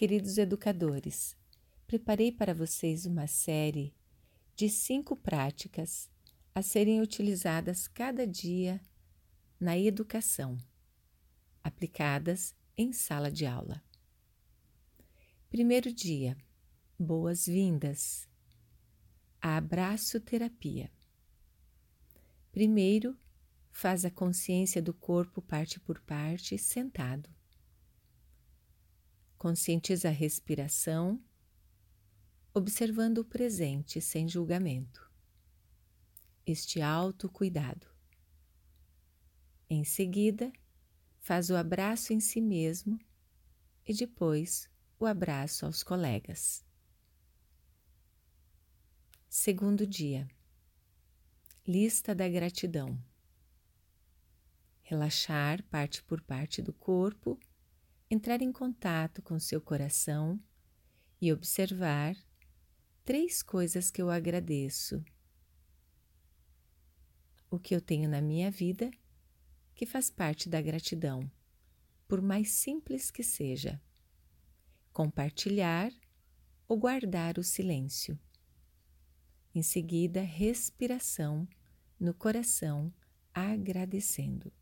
Queridos educadores, preparei para vocês uma série de cinco práticas a serem utilizadas cada dia na educação, aplicadas em sala de aula. Primeiro dia, boas-vindas. Abraço terapia. Primeiro, faz a consciência do corpo parte por parte, sentado. Conscientiza a respiração, observando o presente sem julgamento. Este autocuidado. Em seguida, faz o abraço em si mesmo e depois o abraço aos colegas. Segundo dia. Lista da gratidão. Relaxar parte por parte do corpo, entrar em contato com seu coração e observar três coisas que eu agradeço. O que eu tenho na minha vida que faz parte da gratidão, por mais simples que seja compartilhar ou guardar o silêncio. Em seguida, respiração no coração, agradecendo.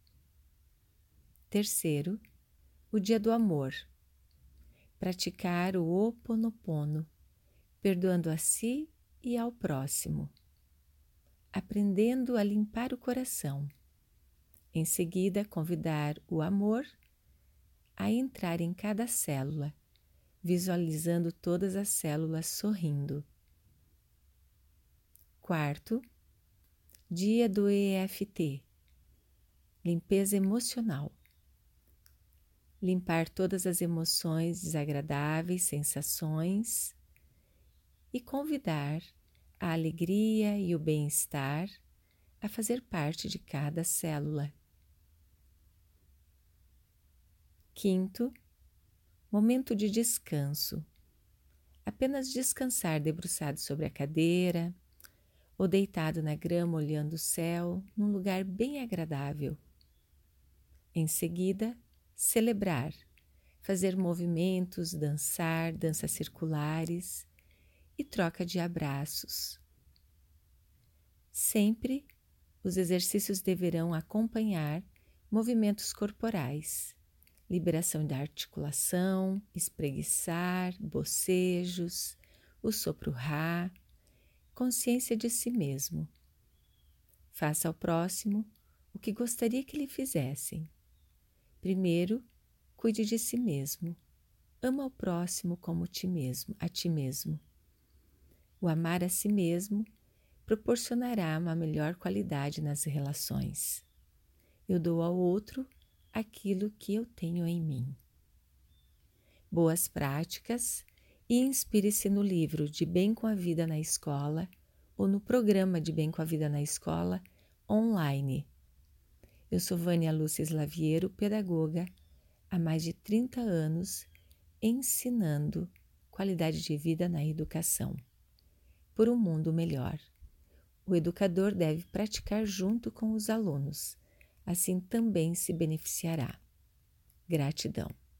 Terceiro, o dia do amor. Praticar o Oponopono, perdoando a si e ao próximo. Aprendendo a limpar o coração. Em seguida, convidar o amor a entrar em cada célula visualizando todas as células sorrindo. Quarto, dia do EFT limpeza emocional. Limpar todas as emoções desagradáveis, sensações e convidar a alegria e o bem-estar a fazer parte de cada célula. Quinto, Momento de descanso. Apenas descansar debruçado sobre a cadeira ou deitado na grama olhando o céu num lugar bem agradável. Em seguida, celebrar, fazer movimentos, dançar, danças circulares e troca de abraços. Sempre os exercícios deverão acompanhar movimentos corporais liberação da articulação, espreguiçar, bocejos, o sopro Rá, consciência de si mesmo. Faça ao próximo o que gostaria que lhe fizessem. Primeiro, cuide de si mesmo. Ama o próximo como ti mesmo, a ti mesmo. O amar a si mesmo proporcionará uma melhor qualidade nas relações. Eu dou ao outro aquilo que eu tenho em mim. Boas práticas e inspire-se no livro De Bem com a Vida na Escola ou no programa De Bem com a Vida na Escola online. Eu sou Vânia Lúcia Slaviero, pedagoga, há mais de 30 anos ensinando qualidade de vida na educação. Por um mundo melhor. O educador deve praticar junto com os alunos assim também se beneficiará. Gratidão.